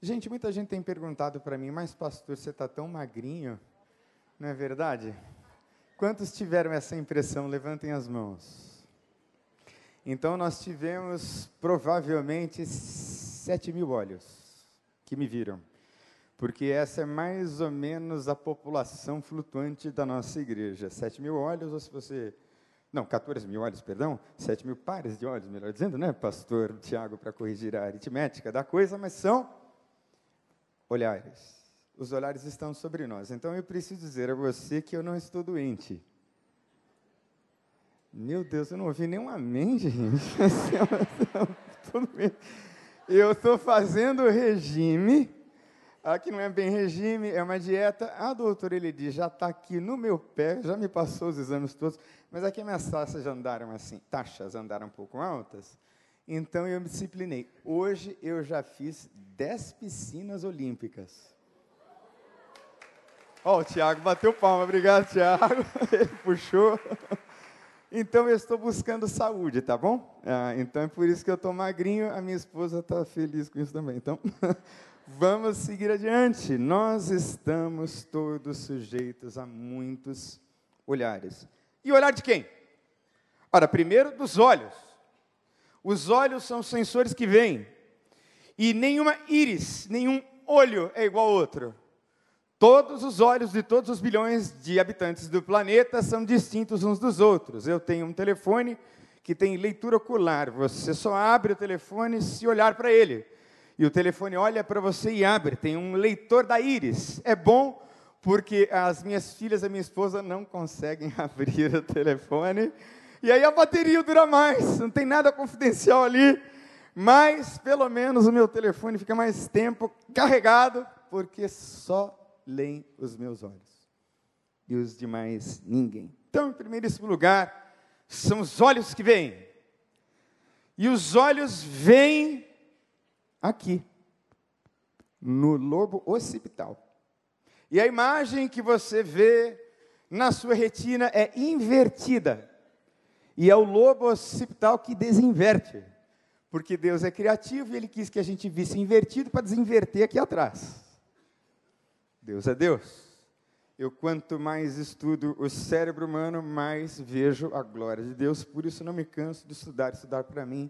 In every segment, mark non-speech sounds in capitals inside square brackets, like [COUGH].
Gente, muita gente tem perguntado para mim, mas pastor, você está tão magrinho, não é verdade? Quantos tiveram essa impressão? Levantem as mãos. Então, nós tivemos provavelmente 7 mil olhos que me viram, porque essa é mais ou menos a população flutuante da nossa igreja. 7 mil olhos, ou se você. Não, 14 mil olhos, perdão, 7 mil pares de olhos, melhor dizendo, né, pastor Tiago, para corrigir a aritmética da coisa, mas são olhares. Os olhares estão sobre nós. Então eu preciso dizer a você que eu não estou doente. Meu Deus, eu não ouvi nenhum amém, gente. [LAUGHS] Eu estou fazendo regime. Aqui não é bem regime, é uma dieta. Ah, doutor, ele diz, já está aqui no meu pé, já me passou os exames todos, mas aqui minhas taxas andaram assim, taxas andaram um pouco altas. Então eu me disciplinei. Hoje eu já fiz 10 piscinas olímpicas. Ó, oh, o Tiago bateu palma, obrigado, Tiago. [LAUGHS] Ele puxou. Então eu estou buscando saúde, tá bom? Ah, então é por isso que eu estou magrinho, a minha esposa está feliz com isso também. Então, [LAUGHS] vamos seguir adiante. Nós estamos todos sujeitos a muitos olhares. E olhar de quem? Ora, primeiro dos olhos. Os olhos são sensores que veem. E nenhuma íris, nenhum olho é igual ao outro. Todos os olhos de todos os bilhões de habitantes do planeta são distintos uns dos outros. Eu tenho um telefone que tem leitura ocular. Você só abre o telefone se olhar para ele. E o telefone olha para você e abre. Tem um leitor da íris. É bom porque as minhas filhas e minha esposa não conseguem [LAUGHS] abrir o telefone e aí a bateria dura mais, não tem nada confidencial ali, mas pelo menos o meu telefone fica mais tempo carregado, porque só leem os meus olhos. E os demais, ninguém. Então, em primeiríssimo lugar, são os olhos que veem. E os olhos veem aqui, no lobo occipital. E a imagem que você vê na sua retina é invertida. E é o lobo occipital que desinverte. Porque Deus é criativo e Ele quis que a gente visse invertido para desinverter aqui atrás. Deus é Deus. Eu, quanto mais estudo o cérebro humano, mais vejo a glória de Deus. Por isso, não me canso de estudar. Estudar para mim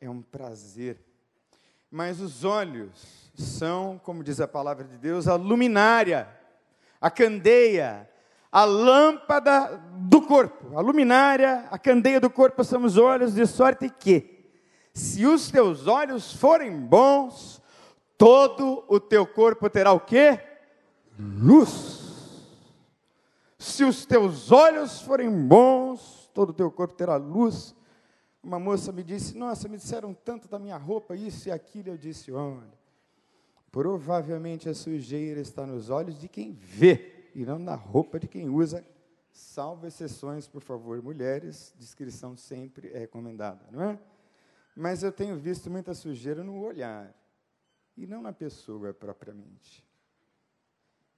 é um prazer. Mas os olhos são, como diz a palavra de Deus, a luminária, a candeia, a lâmpada do corpo, a luminária, a candeia do corpo são os olhos, de sorte que, se os teus olhos forem bons, todo o teu corpo terá o quê? Luz. Se os teus olhos forem bons, todo o teu corpo terá luz. Uma moça me disse: Nossa, me disseram tanto da minha roupa, isso e aquilo. Eu disse: Olha, provavelmente a sujeira está nos olhos de quem vê e não na roupa de quem usa, salvo exceções, por favor, mulheres, descrição sempre é recomendada, não é? Mas eu tenho visto muita sujeira no olhar e não na pessoa propriamente.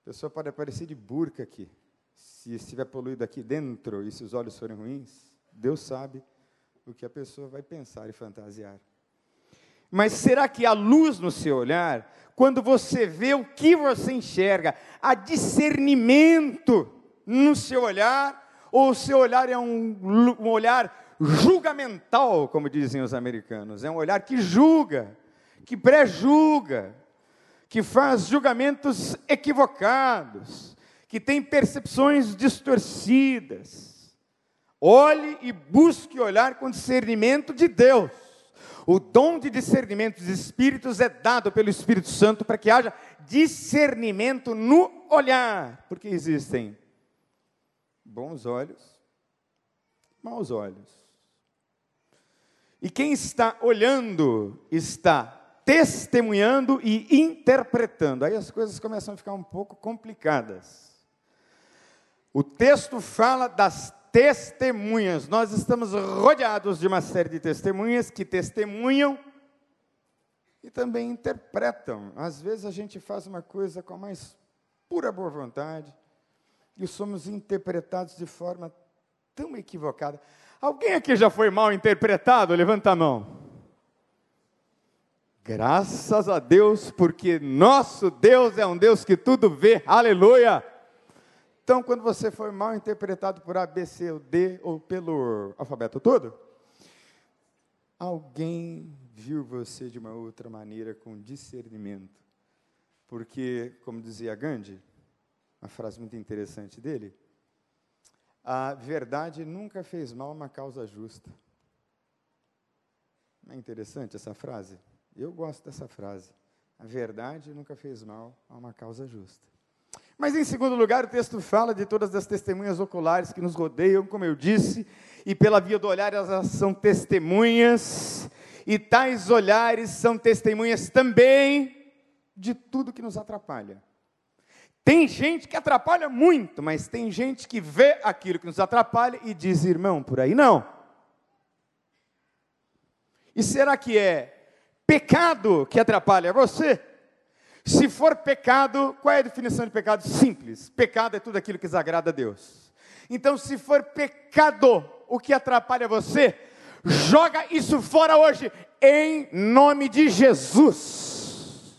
A pessoa pode aparecer de burca aqui. Se estiver poluído aqui dentro e se os olhos forem ruins, Deus sabe o que a pessoa vai pensar e fantasiar. Mas será que há luz no seu olhar? Quando você vê o que você enxerga, há discernimento no seu olhar, ou o seu olhar é um, um olhar julgamental, como dizem os americanos, é um olhar que julga, que pré-julga, que faz julgamentos equivocados, que tem percepções distorcidas. Olhe e busque olhar com discernimento de Deus. O dom de discernimento dos espíritos é dado pelo Espírito Santo para que haja discernimento no olhar, porque existem bons olhos, maus olhos. E quem está olhando está testemunhando e interpretando. Aí as coisas começam a ficar um pouco complicadas. O texto fala das testemunhas. Nós estamos rodeados de uma série de testemunhas que testemunham e também interpretam. Às vezes a gente faz uma coisa com a mais pura boa vontade e somos interpretados de forma tão equivocada. Alguém aqui já foi mal interpretado? Levanta a mão. Graças a Deus, porque nosso Deus é um Deus que tudo vê. Aleluia! Então, quando você foi mal interpretado por A, B, C ou D, ou pelo alfabeto todo, alguém viu você de uma outra maneira, com discernimento. Porque, como dizia Gandhi, uma frase muito interessante dele, a verdade nunca fez mal a uma causa justa. Não é interessante essa frase? Eu gosto dessa frase. A verdade nunca fez mal a uma causa justa. Mas, em segundo lugar, o texto fala de todas as testemunhas oculares que nos rodeiam, como eu disse, e pela via do olhar elas são testemunhas, e tais olhares são testemunhas também de tudo que nos atrapalha. Tem gente que atrapalha muito, mas tem gente que vê aquilo que nos atrapalha e diz, irmão, por aí não. E será que é pecado que atrapalha você? Se for pecado, qual é a definição de pecado? Simples. Pecado é tudo aquilo que desagrada a Deus. Então, se for pecado o que atrapalha você, joga isso fora hoje, em nome de Jesus.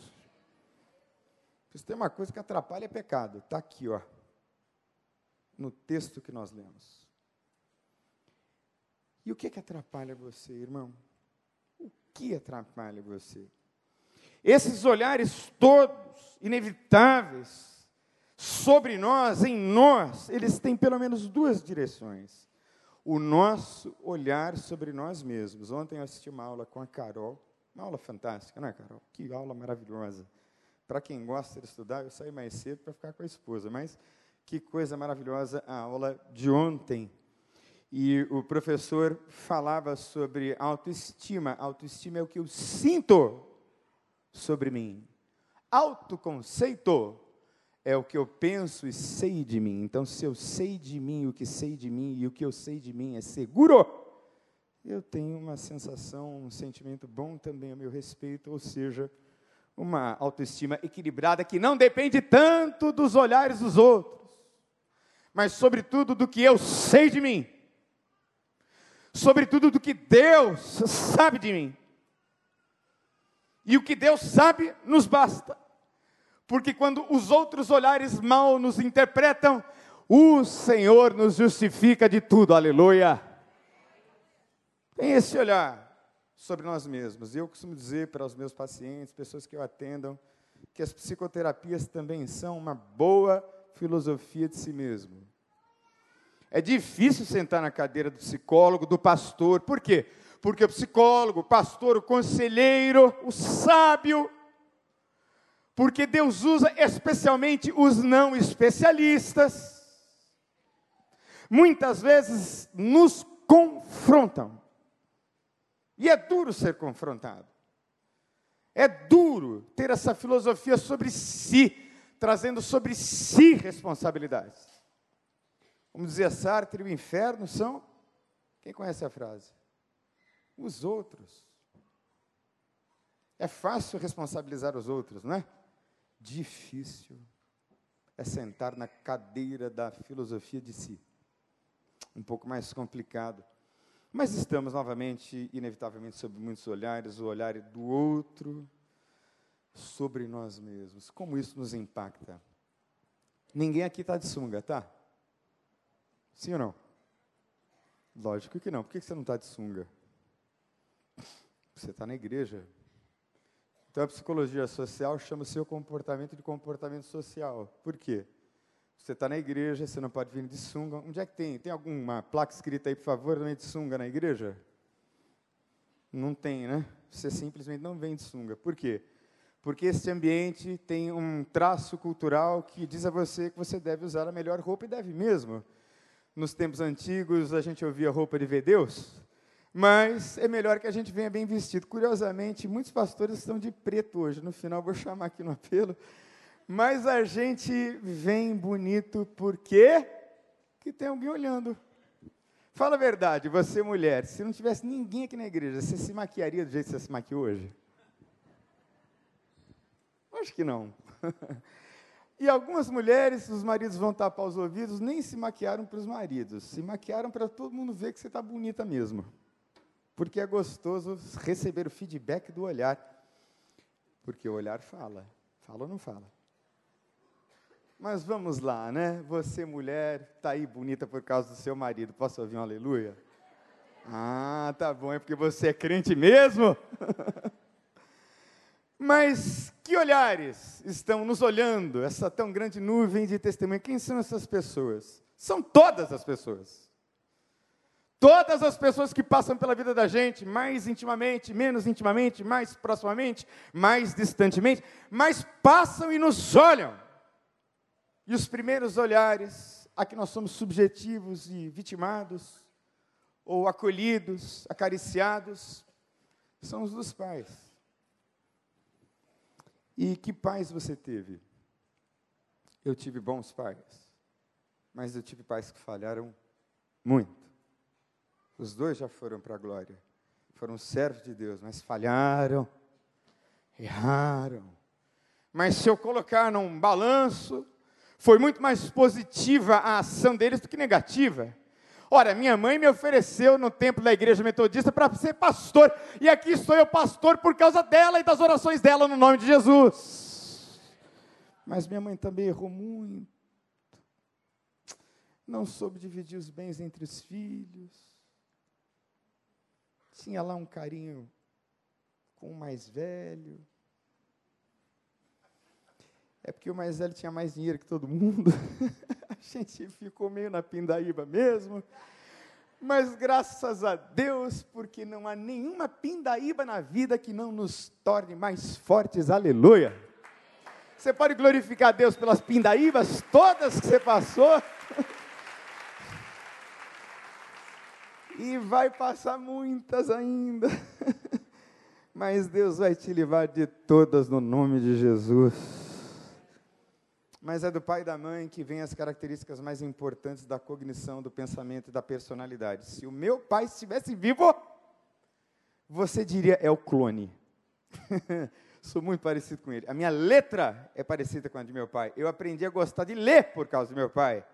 Se tem uma coisa que atrapalha é pecado, está aqui, ó, no texto que nós lemos. E o que, que atrapalha você, irmão? O que atrapalha você? Esses olhares todos, inevitáveis, sobre nós, em nós, eles têm pelo menos duas direções. O nosso olhar sobre nós mesmos. Ontem eu assisti uma aula com a Carol, uma aula fantástica, né, Carol? Que aula maravilhosa. Para quem gosta de estudar, eu saí mais cedo para ficar com a esposa, mas que coisa maravilhosa a aula de ontem. E o professor falava sobre autoestima. Autoestima é o que eu sinto sobre mim. Autoconceito é o que eu penso e sei de mim. Então, se eu sei de mim o que sei de mim e o que eu sei de mim é seguro, eu tenho uma sensação, um sentimento bom também a meu respeito, ou seja, uma autoestima equilibrada que não depende tanto dos olhares dos outros, mas sobretudo do que eu sei de mim, sobretudo do que Deus sabe de mim. E o que Deus sabe nos basta. Porque quando os outros olhares mal nos interpretam, o Senhor nos justifica de tudo. Aleluia. Tem esse olhar sobre nós mesmos. Eu costumo dizer para os meus pacientes, pessoas que eu atendam, que as psicoterapias também são uma boa filosofia de si mesmo. É difícil sentar na cadeira do psicólogo, do pastor. Por quê? Porque o psicólogo, o pastor, o conselheiro, o sábio, porque Deus usa especialmente os não especialistas, muitas vezes nos confrontam. E é duro ser confrontado. É duro ter essa filosofia sobre si, trazendo sobre si responsabilidades. Vamos dizer, Sartre e o inferno são. Quem conhece a frase? Os outros. É fácil responsabilizar os outros, não é? Difícil é sentar na cadeira da filosofia de si. Um pouco mais complicado. Mas estamos novamente, inevitavelmente, sob muitos olhares, o olhar do outro sobre nós mesmos. Como isso nos impacta? Ninguém aqui está de sunga, tá? Sim ou não? Lógico que não. Por que você não está de sunga? Você está na igreja. Então a psicologia social chama o seu comportamento de comportamento social. Por quê? Você está na igreja, você não pode vir de sunga. Onde é que tem? Tem alguma placa escrita aí, por favor, não de sunga na igreja? Não tem, né? Você simplesmente não vem de sunga. Por quê? Porque esse ambiente tem um traço cultural que diz a você que você deve usar a melhor roupa e deve mesmo. Nos tempos antigos, a gente ouvia roupa de ver Deus mas é melhor que a gente venha bem vestido. Curiosamente, muitos pastores estão de preto hoje. No final, vou chamar aqui no apelo. Mas a gente vem bonito porque que tem alguém olhando. Fala a verdade, você mulher, se não tivesse ninguém aqui na igreja, você se maquiaria do jeito que você se maquiou hoje? Acho que não. [LAUGHS] E algumas mulheres, os maridos vão tapar os ouvidos, nem se maquiaram para os maridos, se maquiaram para todo mundo ver que você está bonita mesmo porque é gostoso receber o feedback do olhar. Porque o olhar fala. Fala ou não fala? Mas vamos lá, né? Você, mulher, está aí bonita por causa do seu marido. Posso ouvir um aleluia? Ah, tá bom, é porque você é crente mesmo? [LAUGHS] Mas que olhares estão nos olhando, essa tão grande nuvem de testemunha? Quem são essas pessoas? São todas as pessoas. Todas as pessoas que passam pela vida da gente, mais intimamente, menos intimamente, mais proximamente, mais distantemente, mas passam e nos olham. E os primeiros olhares, a que nós somos subjetivos e vitimados, ou acolhidos, acariciados, são os dos pais. E que pais você teve? Eu tive bons pais, mas eu tive pais que falharam muito. Os dois já foram para a glória, foram servos de Deus, mas falharam, erraram. Mas se eu colocar num balanço, foi muito mais positiva a ação deles do que negativa. Ora, minha mãe me ofereceu no templo da igreja metodista para ser pastor, e aqui estou eu pastor por causa dela e das orações dela no nome de Jesus. Mas minha mãe também errou muito. Não soube dividir os bens entre os filhos. Tinha lá um carinho com o mais velho. É porque o mais velho tinha mais dinheiro que todo mundo. [LAUGHS] a gente ficou meio na pindaíba mesmo. Mas graças a Deus, porque não há nenhuma pindaíba na vida que não nos torne mais fortes. Aleluia. Você pode glorificar a Deus pelas pindaíbas todas que você passou. [LAUGHS] e vai passar muitas ainda. [LAUGHS] Mas Deus vai te livrar de todas no nome de Jesus mas é do pai e da mãe que vêm as características mais importantes da cognição, do pensamento e da personalidade. Se o meu pai estivesse vivo, você diria é o clone. [LAUGHS] Sou muito parecido com ele. A minha letra é parecida com a de meu pai. Eu aprendi a gostar de ler por causa do meu pai.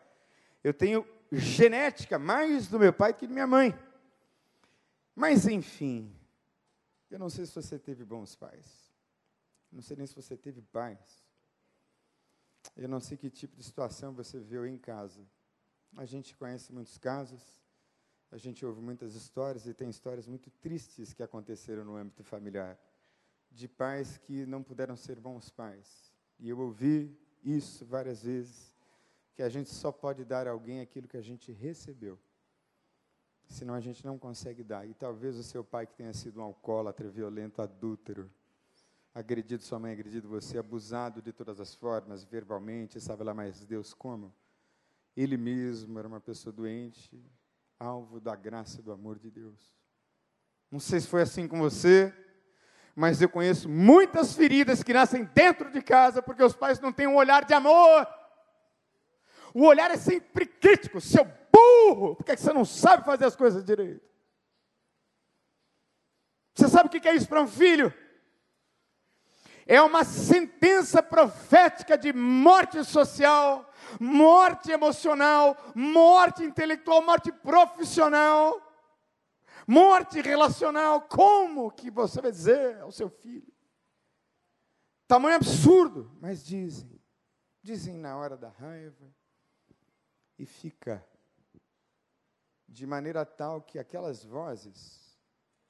Eu tenho genética mais do meu pai que de minha mãe. Mas enfim, eu não sei se você teve bons pais. Não sei nem se você teve pais. Eu não sei que tipo de situação você viu em casa. A gente conhece muitos casos, a gente ouve muitas histórias e tem histórias muito tristes que aconteceram no âmbito familiar, de pais que não puderam ser bons pais. E eu ouvi isso várias vezes, que a gente só pode dar a alguém aquilo que a gente recebeu. Senão a gente não consegue dar. E talvez o seu pai que tenha sido um alcoólatra, violento, adúltero, agredido sua mãe, agredido você, abusado de todas as formas, verbalmente, sabe lá mais Deus como. Ele mesmo era uma pessoa doente, alvo da graça e do amor de Deus. Não sei se foi assim com você, mas eu conheço muitas feridas que nascem dentro de casa porque os pais não têm um olhar de amor. O olhar é sempre crítico, seu burro, porque você não sabe fazer as coisas direito. Você sabe o que é isso para um filho? é uma sentença profética de morte social, morte emocional, morte intelectual, morte profissional, morte relacional. Como que você vai dizer ao seu filho? Tamanho absurdo, mas dizem, dizem na hora da raiva, e fica de maneira tal que aquelas vozes,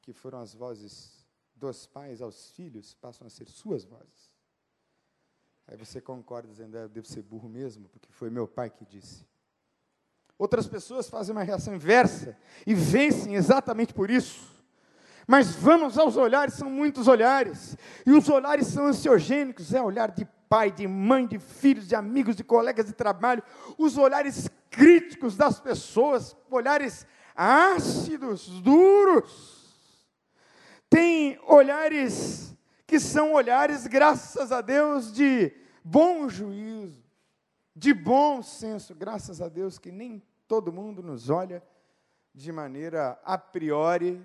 que foram as vozes dos pais aos filhos passam a ser suas vozes. Aí você concorda dizendo, é, eu devo ser burro mesmo, porque foi meu pai que disse. Outras pessoas fazem uma reação inversa e vencem exatamente por isso. Mas vamos aos olhares, são muitos olhares. E os olhares são ansiogênicos, é olhar de pai, de mãe, de filhos, de amigos, de colegas de trabalho. Os olhares críticos das pessoas, olhares ácidos, duros tem olhares que são olhares, graças a Deus, de bom juízo, de bom senso, graças a Deus que nem todo mundo nos olha de maneira a priori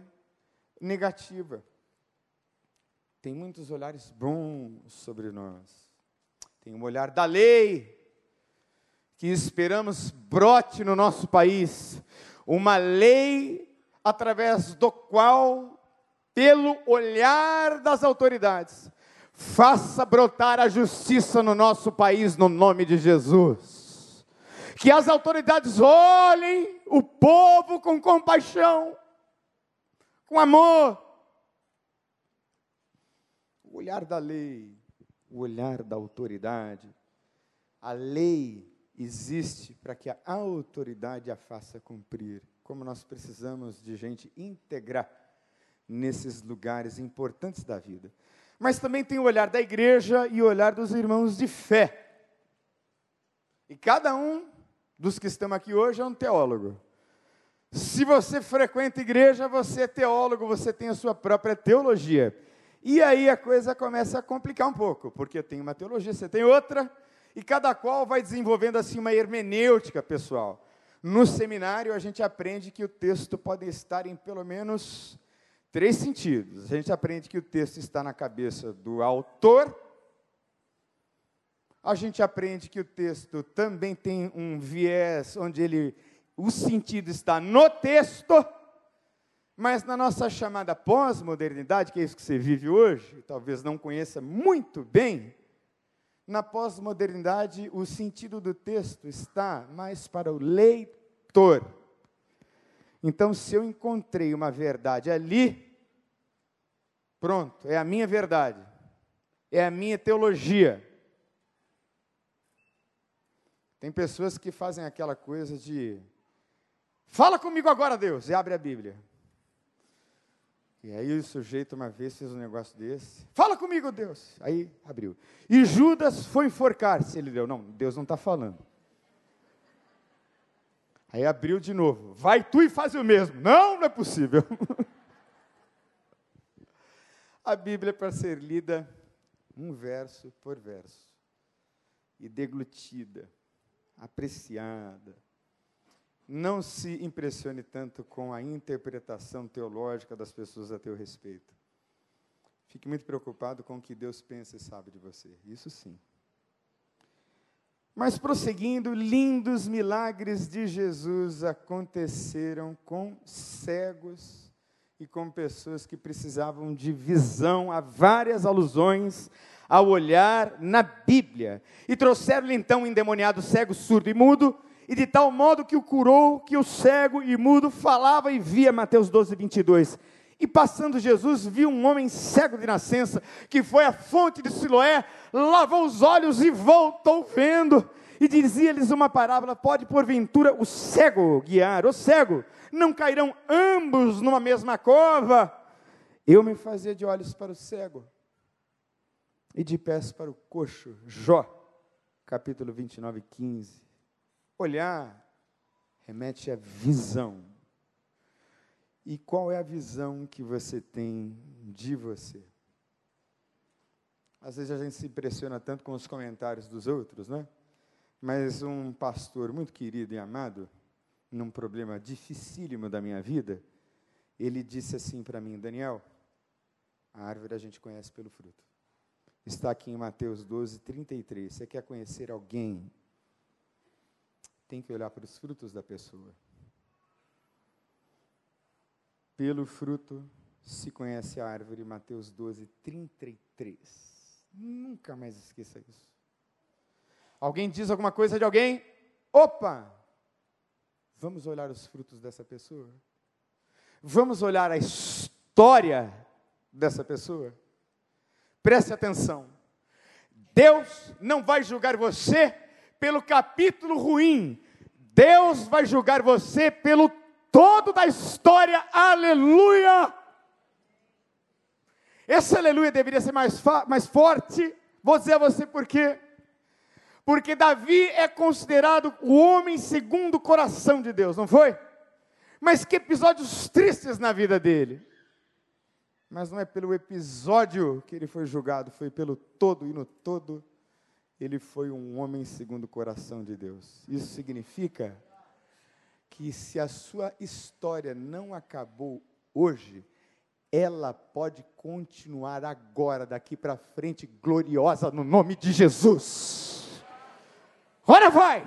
negativa. Tem muitos olhares bons sobre nós. Tem um olhar da lei, que esperamos brote no nosso país, uma lei através do qual pelo olhar das autoridades, Faça brotar a justiça no nosso país, no nome de Jesus. Que as autoridades olhem o povo com compaixão, com amor. O olhar da lei, o olhar da autoridade. A lei existe para que a autoridade a faça cumprir. Como nós precisamos de gente íntegra nesses lugares importantes da vida. Mas também tem o olhar da igreja e o olhar dos irmãos de fé. E cada um dos que estão aqui hoje é um teólogo. Se você frequenta igreja, você é teólogo, você tem a sua própria teologia. E aí a coisa começa a complicar um pouco, porque tenho uma teologia, você tem outra, e cada qual vai desenvolvendo assim uma hermenêutica pessoal. No seminário a gente aprende que o texto pode estar em pelo menos três sentidos. A gente aprende que o texto está na cabeça do autor. A gente aprende que o texto também tem um viés onde ele o sentido está no texto. Mas na nossa chamada pós-modernidade, que é isso que você vive hoje, talvez não conheça muito bem, na pós-modernidade o sentido do texto está mais para o leitor. Então, se eu encontrei uma verdade ali, pronto, é a minha verdade, é a minha teologia. Tem pessoas que fazem aquela coisa de, fala comigo agora, Deus, e abre a Bíblia. E aí o sujeito uma vez fez um negócio desse, fala comigo, Deus. Aí abriu. E Judas foi enforcar-se. Ele deu, não, Deus não está falando. Aí abriu de novo. Vai tu e faz o mesmo. Não, não é possível. [LAUGHS] A Bíblia é para ser lida um verso por verso. E deglutida, apreciada. Não se impressione tanto com a interpretação teológica das pessoas a teu respeito. Fique muito preocupado com o que Deus pensa e sabe de você. Isso sim. Mas prosseguindo, lindos milagres de Jesus aconteceram com cegos e com pessoas que precisavam de visão. Há várias alusões ao olhar na Bíblia. E trouxeram-lhe então um endemoniado cego, surdo e mudo, e de tal modo que o curou, que o cego e mudo falava e via. Mateus 12, 22. E passando Jesus, viu um homem cego de nascença, que foi à fonte de Siloé, lavou os olhos e voltou vendo. E dizia-lhes uma parábola: pode porventura o cego guiar, o cego, não cairão ambos numa mesma cova? Eu me fazia de olhos para o cego e de pés para o coxo. Jó, capítulo 29, 15. Olhar remete à visão. E qual é a visão que você tem de você? Às vezes a gente se impressiona tanto com os comentários dos outros, né? Mas um pastor muito querido e amado, num problema dificílimo da minha vida, ele disse assim para mim, Daniel, a árvore a gente conhece pelo fruto. Está aqui em Mateus 12, 33. Você quer conhecer alguém? Tem que olhar para os frutos da pessoa. Pelo fruto se conhece a árvore, Mateus 12, 33. Nunca mais esqueça isso. Alguém diz alguma coisa de alguém? Opa! Vamos olhar os frutos dessa pessoa? Vamos olhar a história dessa pessoa? Preste atenção. Deus não vai julgar você pelo capítulo ruim. Deus vai julgar você pelo todo da história, aleluia! Esse aleluia deveria ser mais, mais forte, vou dizer a você por quê. Porque Davi é considerado o homem segundo o coração de Deus, não foi? Mas que episódios tristes na vida dele. Mas não é pelo episódio que ele foi julgado, foi pelo todo, e no todo ele foi um homem segundo o coração de Deus. Isso significa que se a sua história não acabou hoje, ela pode continuar agora, daqui para frente, gloriosa no nome de Jesus. Ora vai!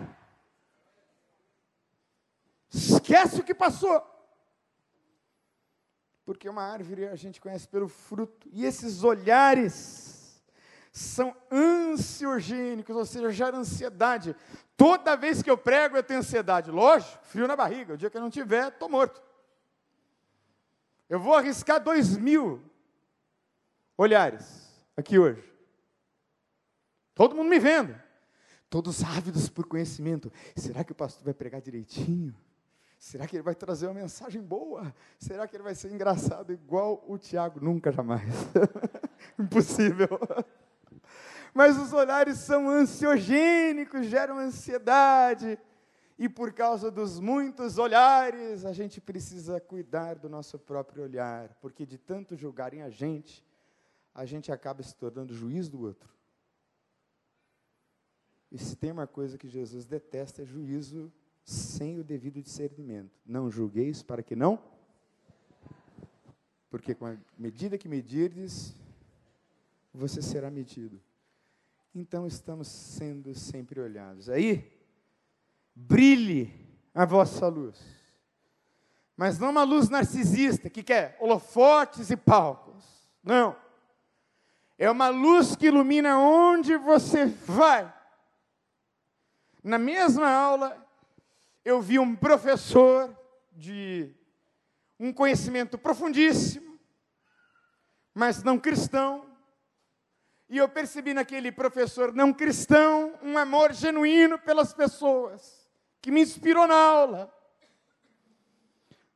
Esquece o que passou. Porque uma árvore a gente conhece pelo fruto. E esses olhares são ansiogênicos, ou seja, geram ansiedade. Toda vez que eu prego, eu tenho ansiedade. Lógico, frio na barriga. O dia que eu não tiver, estou morto. Eu vou arriscar dois mil olhares aqui hoje. Todo mundo me vendo. Todos ávidos por conhecimento. Será que o pastor vai pregar direitinho? Será que ele vai trazer uma mensagem boa? Será que ele vai ser engraçado igual o Tiago? Nunca, jamais. [LAUGHS] Impossível. Mas os olhares são ansiogênicos, geram ansiedade. E por causa dos muitos olhares, a gente precisa cuidar do nosso próprio olhar, porque de tanto julgarem a gente, a gente acaba se tornando juiz do outro. E se tem uma coisa que Jesus detesta é juízo sem o devido discernimento. Não julgueis para que não. Porque com a medida que medirdes, você será medido. Então estamos sendo sempre olhados. Aí, brilhe a vossa luz. Mas não uma luz narcisista que quer holofotes e palcos. Não. É uma luz que ilumina onde você vai. Na mesma aula, eu vi um professor de um conhecimento profundíssimo, mas não cristão, e eu percebi naquele professor não cristão um amor genuíno pelas pessoas, que me inspirou na aula.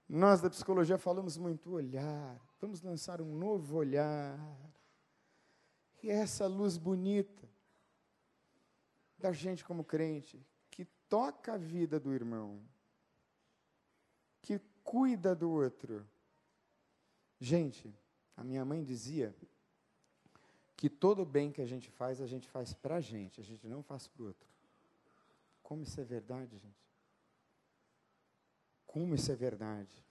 Nós da psicologia falamos muito olhar, vamos lançar um novo olhar. E é essa luz bonita da gente como crente, toca a vida do irmão, que cuida do outro. Gente, a minha mãe dizia que todo bem que a gente faz, a gente faz para a gente, a gente não faz para o outro. Como isso é verdade, gente? Como isso é verdade?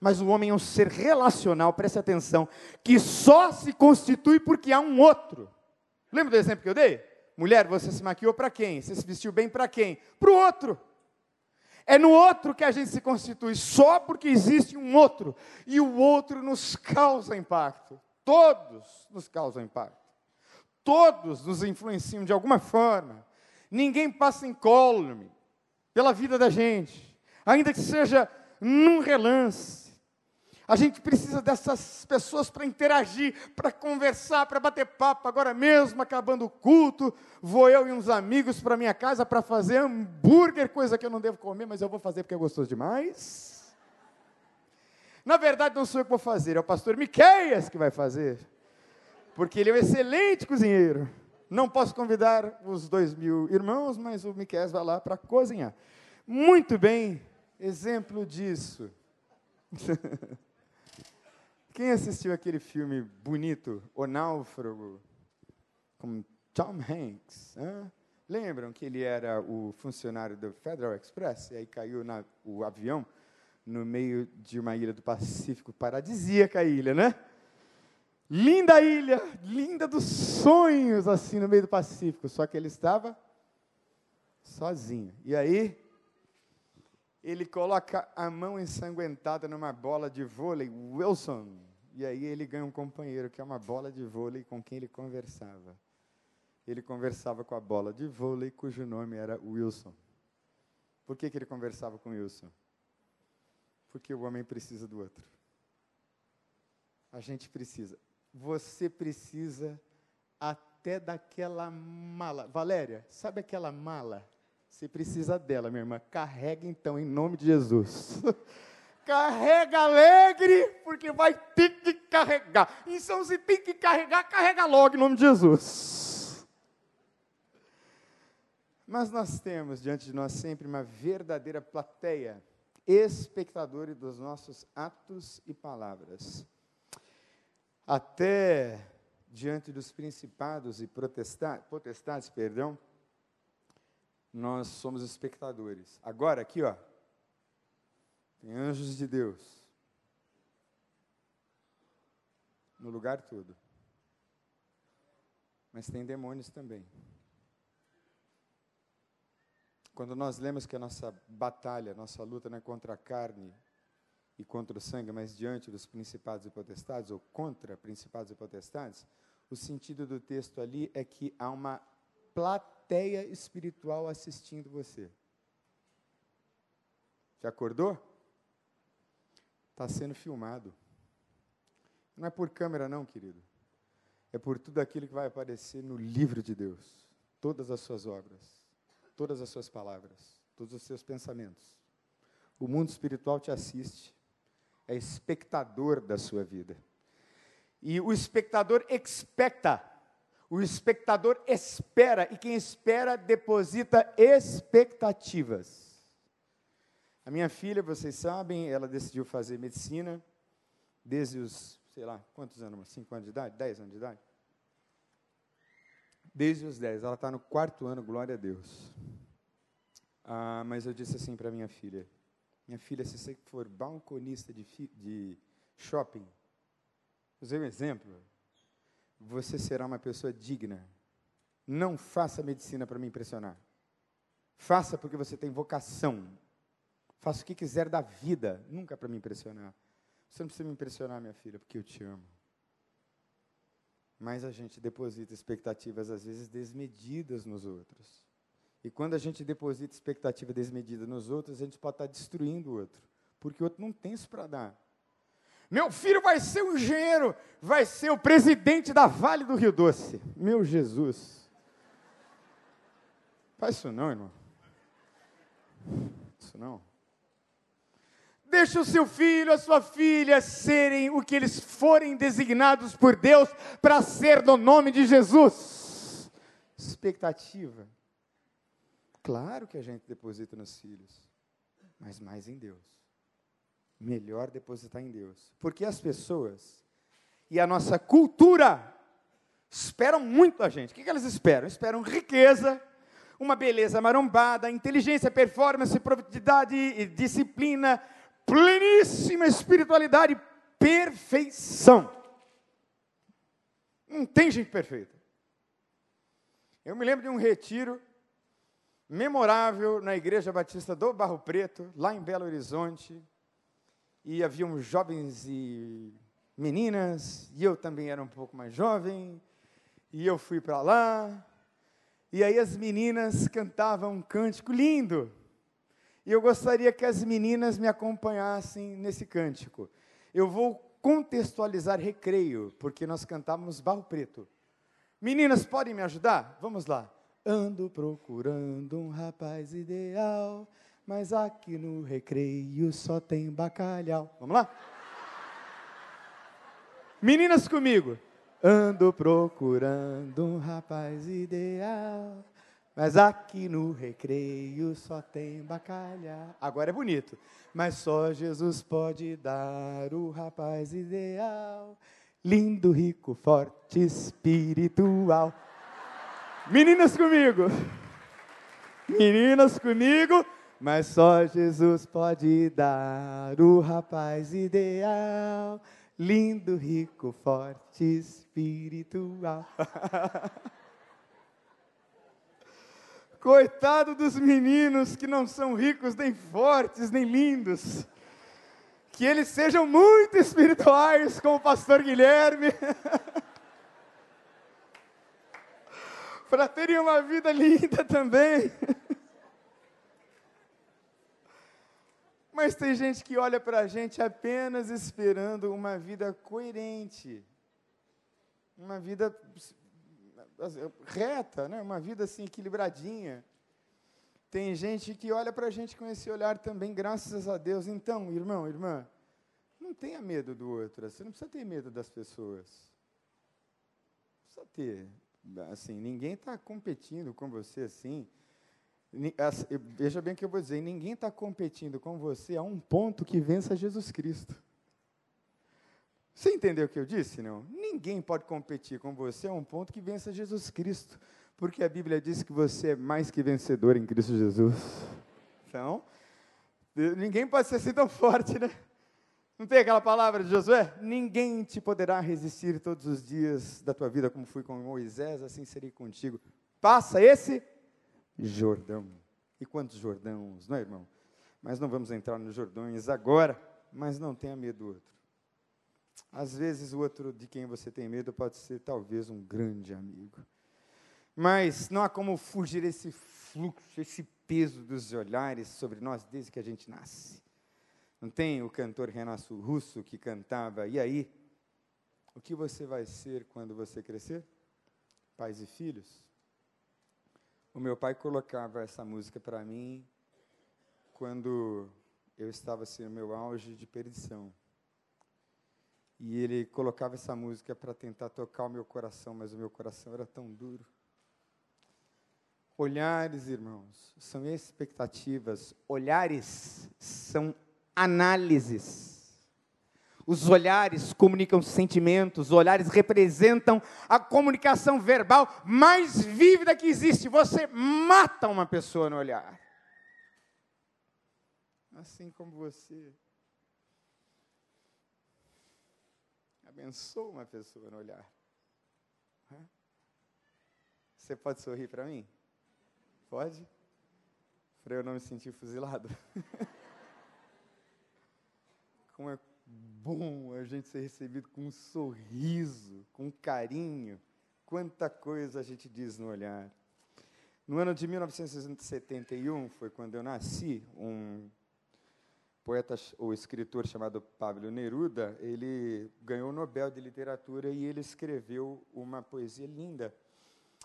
Mas o homem é um ser relacional, preste atenção, que só se constitui porque há um outro. Lembra do exemplo que eu dei? Mulher, você se maquiou para quem? Você se vestiu bem para quem? Para o outro. É no outro que a gente se constitui, só porque existe um outro. E o outro nos causa impacto. Todos nos causam impacto. Todos nos influenciam de alguma forma. Ninguém passa incólume pela vida da gente, ainda que seja num relance. A gente precisa dessas pessoas para interagir, para conversar, para bater papo. Agora mesmo, acabando o culto, vou eu e uns amigos para minha casa para fazer hambúrguer, coisa que eu não devo comer, mas eu vou fazer porque é gostoso demais. Na verdade, não sou eu que vou fazer, é o pastor Miqueias que vai fazer, porque ele é um excelente cozinheiro. Não posso convidar os dois mil irmãos, mas o Miqueias vai lá para cozinhar. Muito bem, exemplo disso. [LAUGHS] Quem assistiu aquele filme bonito, O Náufrago, com Tom Hanks? Hein? Lembram que ele era o funcionário do Federal Express e aí caiu na, o avião no meio de uma ilha do Pacífico, paradisíaca ilha, né? Linda ilha, linda dos sonhos, assim, no meio do Pacífico. Só que ele estava sozinho. E aí, ele coloca a mão ensanguentada numa bola de vôlei, Wilson, e aí ele ganha um companheiro que é uma bola de vôlei com quem ele conversava. Ele conversava com a bola de vôlei cujo nome era Wilson. Por que, que ele conversava com Wilson? Porque o homem precisa do outro. A gente precisa. Você precisa até daquela mala. Valéria, sabe aquela mala? Você precisa dela, minha irmã. Carrega então, em nome de Jesus. [LAUGHS] carrega alegre, porque vai ter que carregar. Então, se tem que carregar, carrega logo em nome de Jesus. Mas nós temos diante de nós sempre uma verdadeira plateia, espectadores dos nossos atos e palavras. Até diante dos principados e potestades, perdão, nós somos espectadores. Agora, aqui, ó, tem anjos de Deus no lugar todo. Mas tem demônios também. Quando nós lemos que a nossa batalha, nossa luta não é contra a carne e contra o sangue, mas diante dos principados e potestades, ou contra principados e potestades, O sentido do texto ali é que há uma plateia espiritual assistindo você. Já acordou? Está sendo filmado. Não é por câmera, não, querido. É por tudo aquilo que vai aparecer no livro de Deus. Todas as suas obras, todas as suas palavras, todos os seus pensamentos. O mundo espiritual te assiste, é espectador da sua vida. E o espectador expecta, o espectador espera, e quem espera deposita expectativas. A minha filha, vocês sabem, ela decidiu fazer medicina desde os, sei lá, quantos anos? 5 anos de idade? 10 anos de idade? Desde os 10. Ela está no quarto ano, glória a Deus. Ah, mas eu disse assim para minha filha: Minha filha, se você for balconista de, de shopping, usei um exemplo, você será uma pessoa digna. Não faça medicina para me impressionar. Faça porque você tem vocação Faça o que quiser da vida, nunca para me impressionar. Você não precisa me impressionar, minha filha, porque eu te amo. Mas a gente deposita expectativas, às vezes, desmedidas nos outros. E quando a gente deposita expectativa desmedida nos outros, a gente pode estar destruindo o outro. Porque o outro não tem isso para dar. Meu filho vai ser o engenheiro, vai ser o presidente da Vale do Rio Doce. Meu Jesus. Faz isso não, irmão. Isso não. Deixe o seu filho, a sua filha serem o que eles forem designados por Deus para ser no nome de Jesus. Expectativa. Claro que a gente deposita nos filhos, mas mais em Deus. Melhor depositar em Deus. Porque as pessoas e a nossa cultura esperam muito a gente. O que elas esperam? Esperam riqueza, uma beleza marombada, inteligência, performance, produtividade e disciplina, pleníssima espiritualidade, perfeição. Não tem gente perfeita. Eu me lembro de um retiro memorável na Igreja Batista do Barro Preto, lá em Belo Horizonte, e haviam jovens e meninas, e eu também era um pouco mais jovem, e eu fui para lá, e aí as meninas cantavam um cântico lindo, e eu gostaria que as meninas me acompanhassem nesse cântico. Eu vou contextualizar recreio, porque nós cantávamos Barro Preto. Meninas, podem me ajudar? Vamos lá. Ando procurando um rapaz ideal, mas aqui no recreio só tem bacalhau. Vamos lá? Meninas comigo. Ando procurando um rapaz ideal, mas aqui no recreio só tem bacalhau. Agora é bonito. Mas só Jesus pode dar o rapaz ideal. Lindo, rico, forte, espiritual. Meninas comigo. Meninas comigo. Mas só Jesus pode dar o rapaz ideal. Lindo, rico, forte, espiritual. [LAUGHS] Coitado dos meninos que não são ricos, nem fortes, nem lindos. Que eles sejam muito espirituais, como o pastor Guilherme. [LAUGHS] Para terem uma vida linda também. Mas tem gente que olha para a gente apenas esperando uma vida coerente, uma vida reta, né? uma vida assim equilibradinha. Tem gente que olha para a gente com esse olhar também, graças a Deus. Então, irmão, irmã, não tenha medo do outro. Você não precisa ter medo das pessoas. Não precisa ter. Assim, ninguém está competindo com você assim. Veja bem o que eu vou dizer: ninguém está competindo com você a um ponto que vença Jesus Cristo. Você entendeu o que eu disse, não? Ninguém pode competir com você a um ponto que vença Jesus Cristo, porque a Bíblia diz que você é mais que vencedor em Cristo Jesus. Então, ninguém pode ser assim tão [LAUGHS] forte, né? Não tem aquela palavra de Josué? Ninguém te poderá resistir todos os dias da tua vida, como fui com Moisés, assim serei contigo. Passa esse Jordão. E quantos Jordãos, não é, irmão? Mas não vamos entrar nos Jordões agora, mas não tenha medo do outro. Às vezes, o outro de quem você tem medo pode ser talvez um grande amigo. Mas não há como fugir esse fluxo, esse peso dos olhares sobre nós desde que a gente nasce. Não tem o cantor Renato Russo que cantava, e aí? O que você vai ser quando você crescer? Pais e filhos? O meu pai colocava essa música para mim quando eu estava assim no meu auge de perdição. E ele colocava essa música para tentar tocar o meu coração, mas o meu coração era tão duro. Olhares, irmãos, são expectativas. Olhares são análises. Os olhares comunicam sentimentos, os olhares representam a comunicação verbal mais vívida que existe. Você mata uma pessoa no olhar. Assim como você abençoa uma pessoa no olhar. Você pode sorrir para mim? Pode? Para eu não me sentir fuzilado. [LAUGHS] Como é bom a gente ser recebido com um sorriso, com carinho. Quanta coisa a gente diz no olhar. No ano de 1971, foi quando eu nasci, um poeta ou escritor chamado Pablo Neruda, ele ganhou o Nobel de Literatura e ele escreveu uma poesia linda.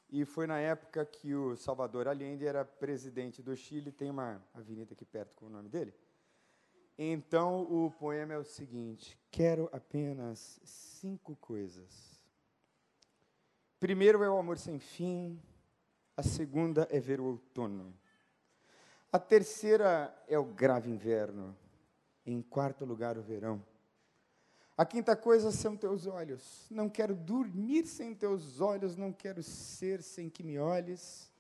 E foi na época que o Salvador Allende era presidente do Chile, tem uma avenida aqui perto com o nome dele. Então o poema é o seguinte: quero apenas cinco coisas. Primeiro é o amor sem fim, a segunda é ver o outono. A terceira é o grave inverno. Em quarto lugar, o verão. A quinta coisa são teus olhos. Não quero dormir sem teus olhos, não quero ser sem que me olhes.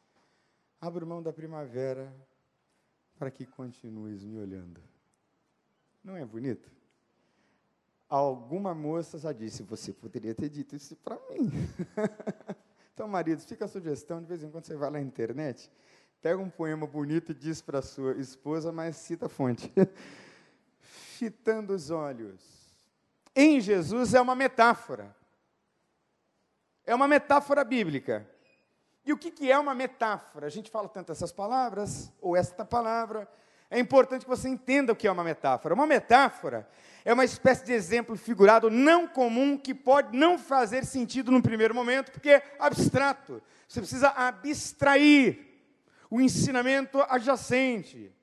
Abro mão da primavera para que continues me olhando. Não é bonito? Alguma moça já disse: Você poderia ter dito isso para mim. [LAUGHS] então, maridos, fica a sugestão: de vez em quando você vai lá na internet, pega um poema bonito e diz para sua esposa, mas cita a fonte. [LAUGHS] Fitando os olhos. Em Jesus é uma metáfora. É uma metáfora bíblica. E o que, que é uma metáfora? A gente fala tanto essas palavras, ou esta palavra, é importante que você entenda o que é uma metáfora. Uma metáfora é uma espécie de exemplo figurado não comum que pode não fazer sentido no primeiro momento, porque é abstrato. Você precisa abstrair o ensinamento adjacente,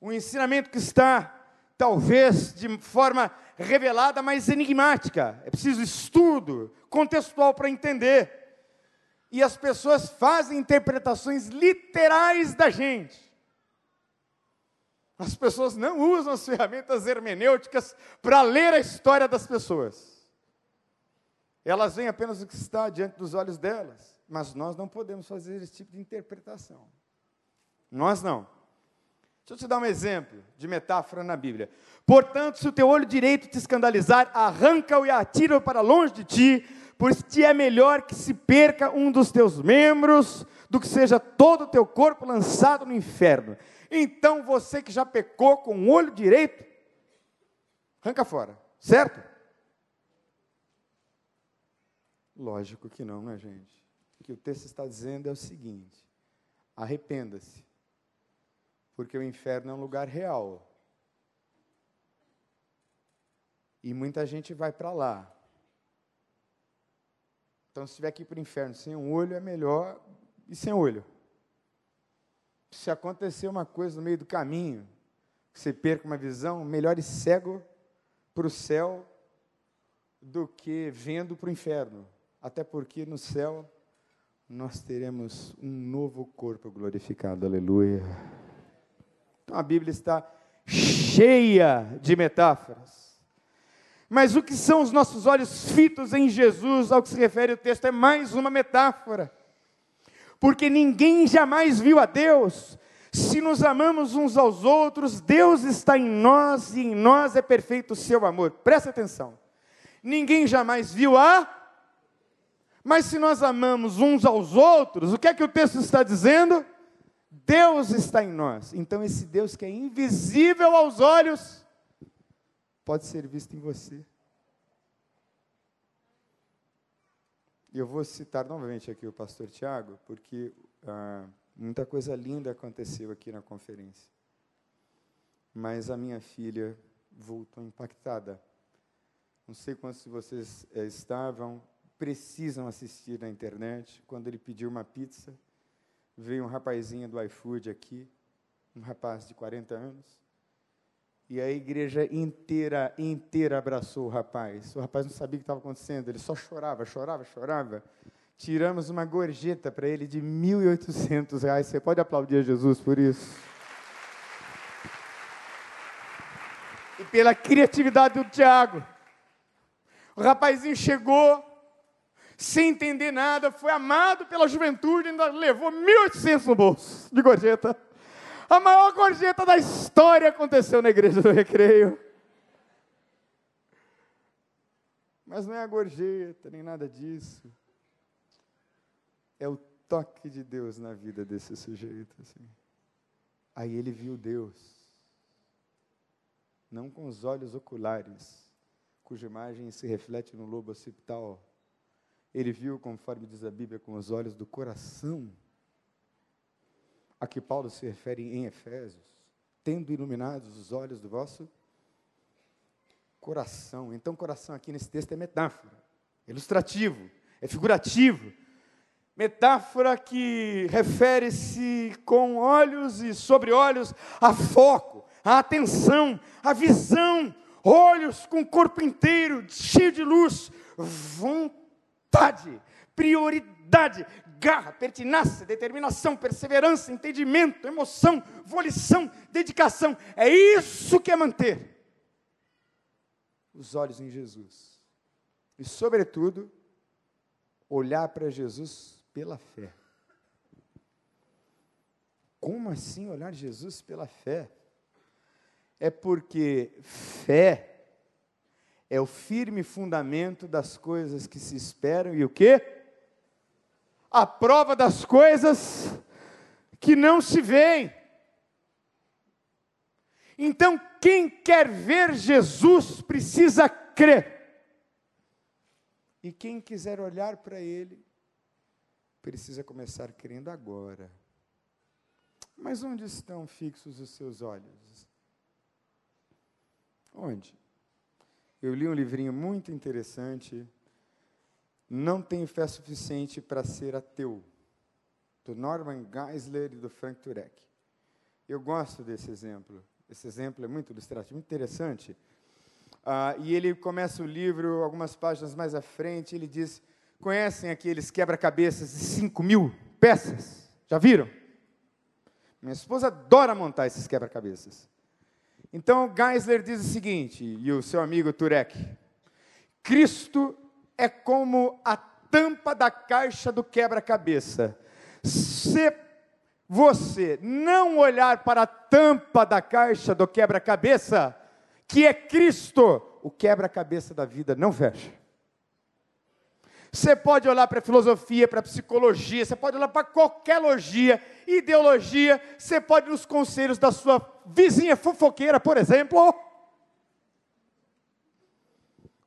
o ensinamento que está, talvez, de forma revelada, mas enigmática. É preciso estudo contextual para entender. E as pessoas fazem interpretações literais da gente. As pessoas não usam as ferramentas hermenêuticas para ler a história das pessoas. Elas veem apenas o que está diante dos olhos delas. Mas nós não podemos fazer esse tipo de interpretação. Nós não. Deixa eu te dar um exemplo de metáfora na Bíblia. Portanto, se o teu olho direito te escandalizar, arranca-o e atira-o para longe de ti, pois te é melhor que se perca um dos teus membros do que seja todo o teu corpo lançado no inferno. Então você que já pecou com o olho direito, arranca fora, certo? Lógico que não, né, gente? O que o texto está dizendo é o seguinte: arrependa-se, porque o inferno é um lugar real. E muita gente vai para lá. Então, se tiver ir para o inferno sem um olho, é melhor ir sem olho se acontecer uma coisa no meio do caminho, que você perca uma visão, melhor ir cego para o céu do que vendo para o inferno. Até porque no céu nós teremos um novo corpo glorificado. Aleluia. A Bíblia está cheia de metáforas. Mas o que são os nossos olhos fitos em Jesus, ao que se refere o texto, é mais uma metáfora porque ninguém jamais viu a Deus. Se nos amamos uns aos outros, Deus está em nós e em nós é perfeito o seu amor. Presta atenção. Ninguém jamais viu a. Mas se nós amamos uns aos outros, o que é que o texto está dizendo? Deus está em nós. Então, esse Deus que é invisível aos olhos, pode ser visto em você. Eu vou citar novamente aqui o pastor Tiago, porque ah, muita coisa linda aconteceu aqui na conferência. Mas a minha filha voltou impactada. Não sei quantos de vocês é, estavam, precisam assistir na internet. Quando ele pediu uma pizza, veio um rapazinho do iFood aqui, um rapaz de 40 anos, e a igreja inteira, inteira abraçou o rapaz. O rapaz não sabia o que estava acontecendo, ele só chorava, chorava, chorava. Tiramos uma gorjeta para ele de R$ 1.800. Você pode aplaudir a Jesus por isso? E pela criatividade do Tiago. O rapazinho chegou, sem entender nada, foi amado pela juventude, ainda levou 1.800 no bolso de gorjeta. A maior gorjeta da história aconteceu na igreja do recreio. Mas não é a gorjeta, nem nada disso. É o toque de Deus na vida desse sujeito. Assim. Aí ele viu Deus. Não com os olhos oculares, cuja imagem se reflete no lobo occipital. Ele viu, conforme diz a Bíblia, com os olhos do coração a que Paulo se refere em Efésios, tendo iluminados os olhos do vosso coração. Então, coração aqui nesse texto é metáfora, ilustrativo, é figurativo. Metáfora que refere-se com olhos e sobre olhos a foco, a atenção, a visão, olhos com o corpo inteiro, cheio de luz, vontade, prioridade, garra, pertinácia, determinação, perseverança, entendimento, emoção, volição, dedicação. É isso que é manter os olhos em Jesus. E, sobretudo, olhar para Jesus pela fé. Como assim olhar Jesus pela fé? É porque fé é o firme fundamento das coisas que se esperam e o quê? a prova das coisas que não se veem. Então, quem quer ver Jesus precisa crer. E quem quiser olhar para Ele, precisa começar crendo agora. Mas onde estão fixos os seus olhos? Onde? Eu li um livrinho muito interessante não tenho fé suficiente para ser ateu, do Norman Geisler e do Frank Turek. Eu gosto desse exemplo. Esse exemplo é muito ilustrativo, muito interessante. Ah, e ele começa o livro, algumas páginas mais à frente, ele diz: Conhecem aqueles quebra-cabeças de 5 mil peças? Já viram? Minha esposa adora montar esses quebra-cabeças. Então, Geisler diz o seguinte, e o seu amigo Turek: Cristo é como a tampa da caixa do quebra-cabeça. Se você não olhar para a tampa da caixa do quebra-cabeça, que é Cristo, o quebra-cabeça da vida não fecha. Você pode olhar para a filosofia, para a psicologia, você pode olhar para qualquer logia, ideologia, você pode nos conselhos da sua vizinha fofoqueira, por exemplo,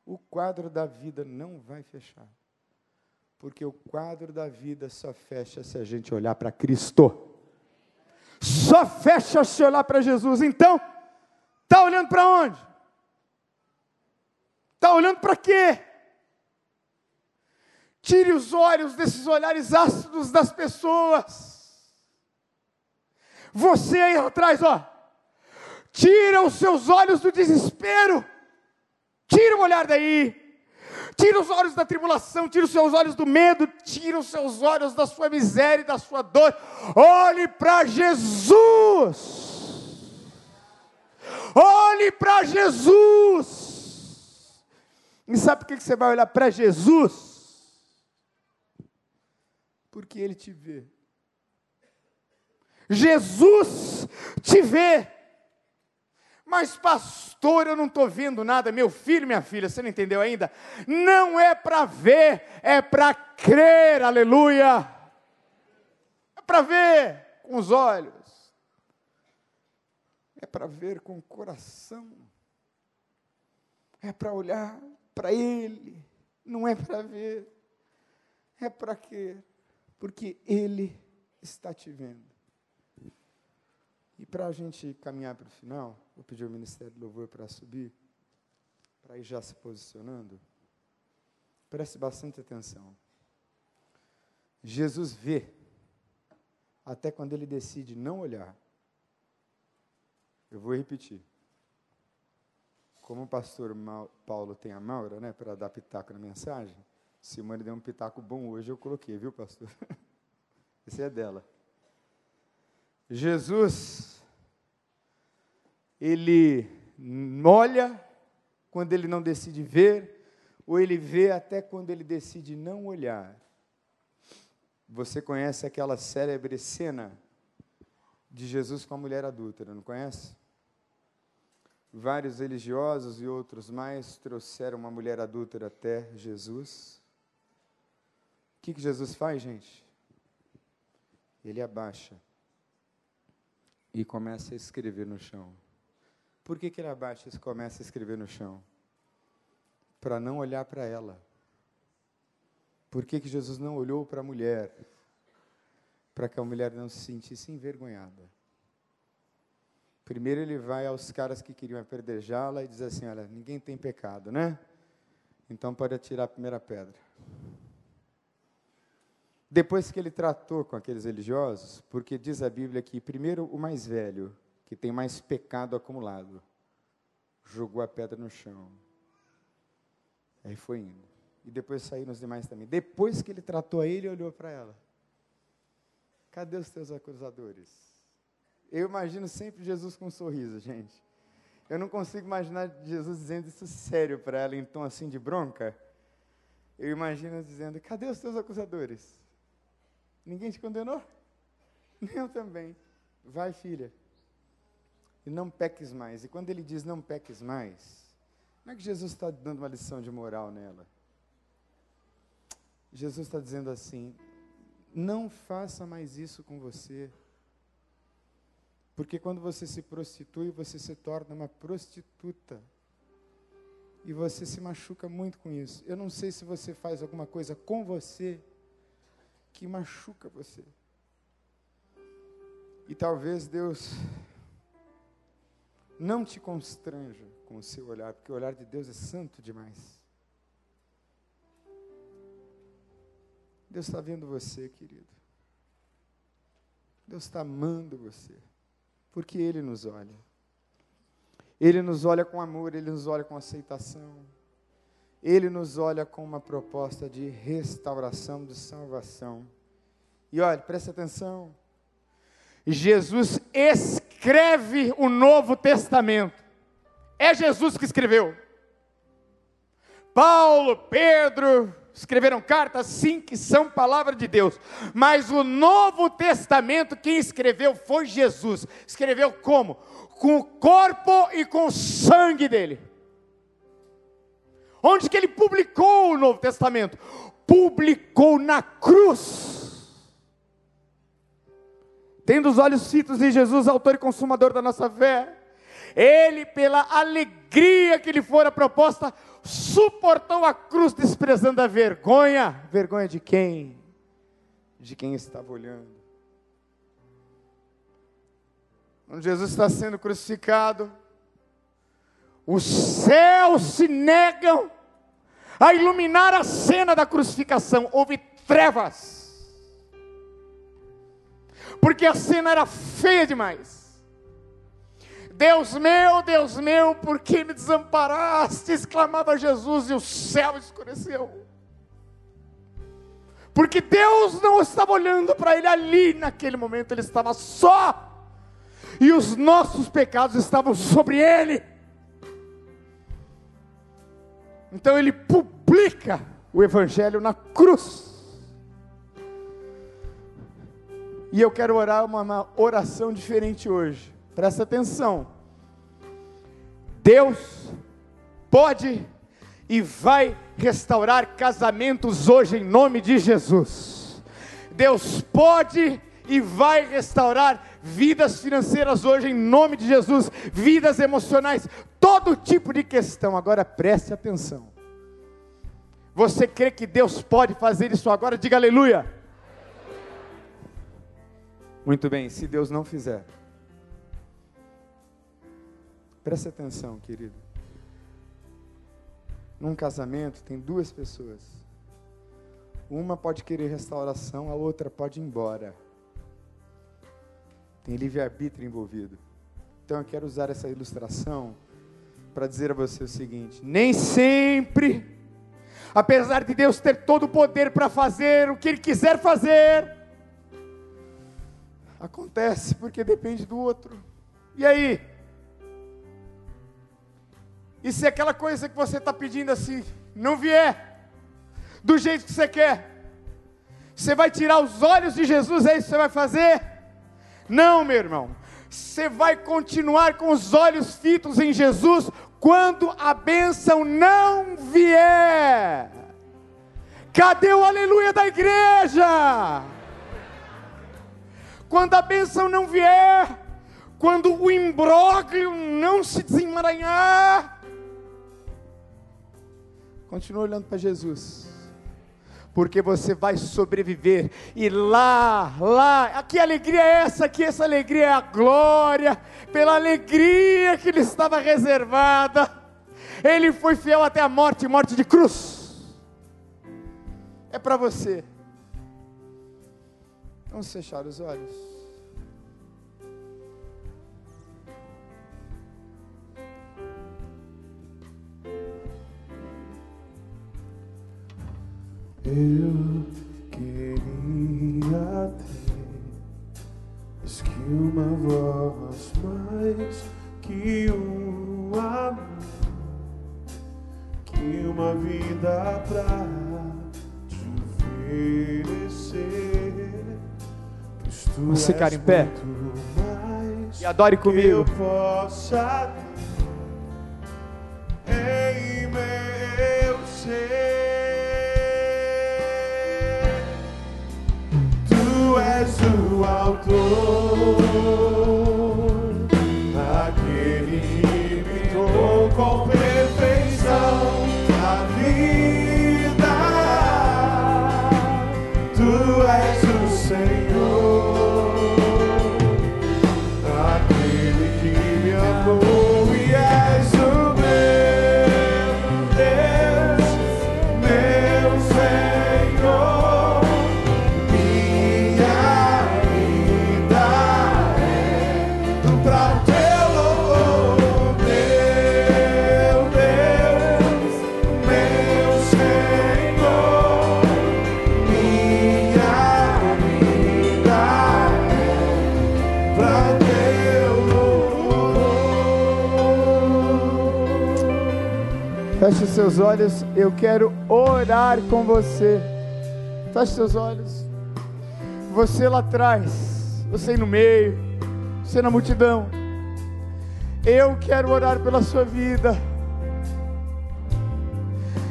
o quadro da vida não vai fechar. Porque o quadro da vida só fecha se a gente olhar para Cristo. Só fecha se olhar para Jesus. Então, está olhando para onde? Está olhando para quê? Tire os olhos desses olhares ácidos das pessoas. Você aí atrás, ó. Tira os seus olhos do desespero. Tira o olhar daí. Tira os olhos da tribulação, tira os seus olhos do medo, tira os seus olhos da sua miséria e da sua dor. Olhe para Jesus. Olhe para Jesus. E sabe por que você vai olhar para Jesus? Porque Ele te vê. Jesus te vê. Mas, pastor, eu não estou vendo nada. Meu filho, minha filha, você não entendeu ainda? Não é para ver, é para crer, aleluia. É para ver com os olhos, é para ver com o coração, é para olhar para Ele, não é para ver. É para quê? Porque Ele está te vendo. E para a gente caminhar para o final, vou pedir ao Ministério do Louvor para subir, para ir já se posicionando. Preste bastante atenção. Jesus vê, até quando ele decide não olhar. Eu vou repetir. Como o pastor Paulo tem a Maura, né, para dar pitaco na mensagem, Simone deu um pitaco bom hoje, eu coloquei, viu, pastor? [LAUGHS] Esse é dela. Jesus, ele olha quando ele não decide ver, ou ele vê até quando ele decide não olhar. Você conhece aquela célebre cena de Jesus com a mulher adúltera, não conhece? Vários religiosos e outros mais trouxeram uma mulher adúltera até Jesus. O que, que Jesus faz, gente? Ele abaixa e começa a escrever no chão. Por que, que ele abaixa e começa a escrever no chão? Para não olhar para ela. Por que, que Jesus não olhou para a mulher? Para que a mulher não se sentisse envergonhada. Primeiro ele vai aos caras que queriam apedrejá-la e diz assim: Olha, ninguém tem pecado, né? Então pode atirar a primeira pedra. Depois que ele tratou com aqueles religiosos, porque diz a Bíblia que primeiro o mais velho, que tem mais pecado acumulado, jogou a pedra no chão. Aí foi indo. E depois saíram os demais também. Depois que ele tratou a ele, olhou para ela. Cadê os teus acusadores? Eu imagino sempre Jesus com um sorriso, gente. Eu não consigo imaginar Jesus dizendo isso sério para ela, em tom assim de bronca. Eu imagino dizendo: Cadê os teus acusadores? Ninguém te condenou? Nem [LAUGHS] eu também. Vai, filha. E não peques mais. E quando ele diz não peques mais, não é que Jesus está dando uma lição de moral nela. Jesus está dizendo assim: não faça mais isso com você. Porque quando você se prostitui, você se torna uma prostituta. E você se machuca muito com isso. Eu não sei se você faz alguma coisa com você que machuca você. E talvez Deus não te constranja com o seu olhar, porque o olhar de Deus é santo demais. Deus está vendo você, querido. Deus está amando você porque Ele nos olha. Ele nos olha com amor, Ele nos olha com aceitação. Ele nos olha com uma proposta de restauração, de salvação. E olha, preste atenção. Jesus escreve o Novo Testamento. É Jesus que escreveu. Paulo, Pedro, escreveram cartas, sim, que são palavra de Deus, mas o Novo Testamento quem escreveu foi Jesus. Escreveu como? Com o corpo e com o sangue dele. Onde que ele publicou o Novo Testamento? Publicou na cruz. Tendo os olhos fitos em Jesus, autor e consumador da nossa fé, ele, pela alegria que lhe fora proposta, suportou a cruz desprezando a vergonha. Vergonha de quem? De quem estava olhando. Quando Jesus está sendo crucificado, os céus se negam a iluminar a cena da crucificação. Houve trevas. Porque a cena era feia demais. Deus meu, Deus meu, por que me desamparaste? exclamava Jesus e o céu escureceu. Porque Deus não estava olhando para ele ali naquele momento, ele estava só. E os nossos pecados estavam sobre ele. Então ele publica o evangelho na cruz. E eu quero orar uma, uma oração diferente hoje. Presta atenção. Deus pode e vai restaurar casamentos hoje em nome de Jesus. Deus pode e vai restaurar vidas financeiras hoje em nome de Jesus, vidas emocionais, todo tipo de questão. Agora preste atenção. Você crê que Deus pode fazer isso agora? Diga aleluia. Muito bem, se Deus não fizer, preste atenção, querido. Num casamento tem duas pessoas. Uma pode querer restauração, a outra pode ir embora. Tem livre-arbítrio envolvido. Então eu quero usar essa ilustração para dizer a você o seguinte: nem sempre, apesar de Deus ter todo o poder para fazer o que Ele quiser fazer, Acontece porque depende do outro. E aí? E se aquela coisa que você está pedindo assim não vier do jeito que você quer, você vai tirar os olhos de Jesus? É isso que você vai fazer? Não, meu irmão. Você vai continuar com os olhos fitos em Jesus quando a bênção não vier. Cadê o aleluia da igreja? Quando a bênção não vier, quando o imbróglio não se desemaranhar, continue olhando para Jesus, porque você vai sobreviver, e lá, lá, aqui alegria é essa, aqui essa alegria é a glória, pela alegria que lhe estava reservada, ele foi fiel até a morte, morte de cruz, é para você. Vamos fechar os olhos. Eu queria ter mais que uma voz, mais que um amor, que uma vida pra te oferecer. Vamos ficar em pé e adore comigo. Possa em meu ser. Tu és o autor, aquele que me deu seus olhos, eu quero orar com você. Feche seus olhos. Você lá atrás, você no meio, você na multidão. Eu quero orar pela sua vida.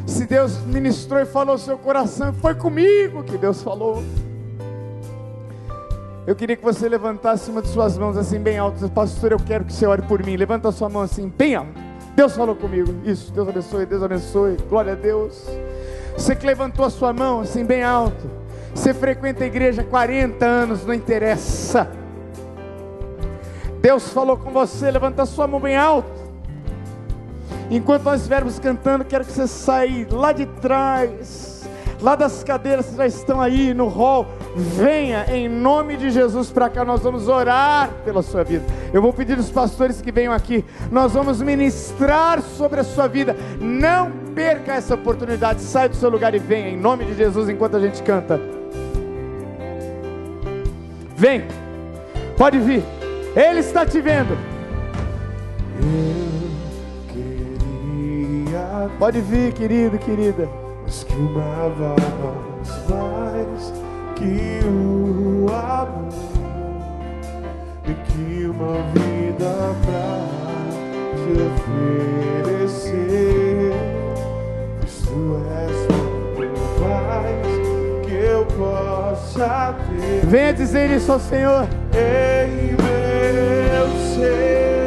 Se Deus ministrou e falou ao seu coração, foi comigo que Deus falou. Eu queria que você levantasse uma de suas mãos assim bem alto. Pastor, eu quero que você ore por mim. Levanta a sua mão assim bem alto. Deus falou comigo. Isso, Deus abençoe, Deus abençoe. Glória a Deus. Você que levantou a sua mão assim bem alto. Você frequenta a igreja há 40 anos, não interessa. Deus falou com você, levanta a sua mão bem alto. Enquanto nós estivermos cantando, quero que você saia lá de trás, lá das cadeiras que já estão aí no hall. Venha em nome de Jesus para cá, nós vamos orar pela sua vida. Eu vou pedir aos pastores que venham aqui, nós vamos ministrar sobre a sua vida. Não perca essa oportunidade, sai do seu lugar e venha em nome de Jesus enquanto a gente canta. Vem, pode vir, Ele está te vendo. Pode vir, querido, querida. mais que uma voz, mais que o amor e que uma vida pra te oferecer. Pois tu és muito mais que eu possa ter. Venha dizer isso ao Senhor. meu ser.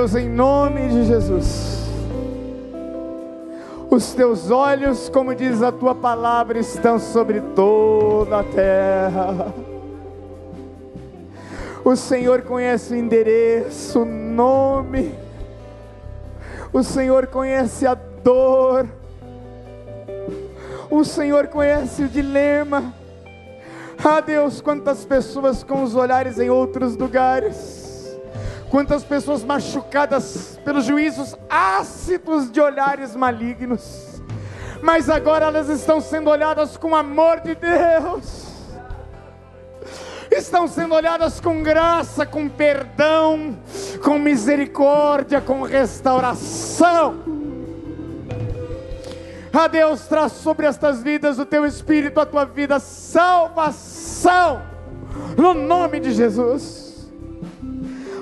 Deus, em nome de Jesus, os teus olhos, como diz a tua palavra, estão sobre toda a terra. O Senhor conhece o endereço, o nome, o Senhor conhece a dor, o Senhor conhece o dilema. Ah, Deus, quantas pessoas com os olhares em outros lugares, quantas pessoas machucadas pelos juízos ácidos de olhares malignos, mas agora elas estão sendo olhadas com amor de Deus, estão sendo olhadas com graça, com perdão, com misericórdia, com restauração. A Deus, traz sobre estas vidas o teu espírito, a tua vida, salvação, no nome de Jesus.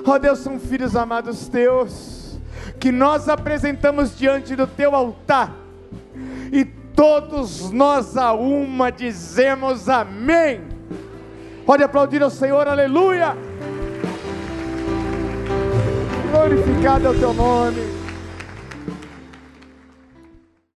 Ó Deus, são filhos amados teus, que nós apresentamos diante do teu altar, e todos nós a uma dizemos amém. Pode aplaudir ao Senhor, aleluia. Glorificado é o teu nome.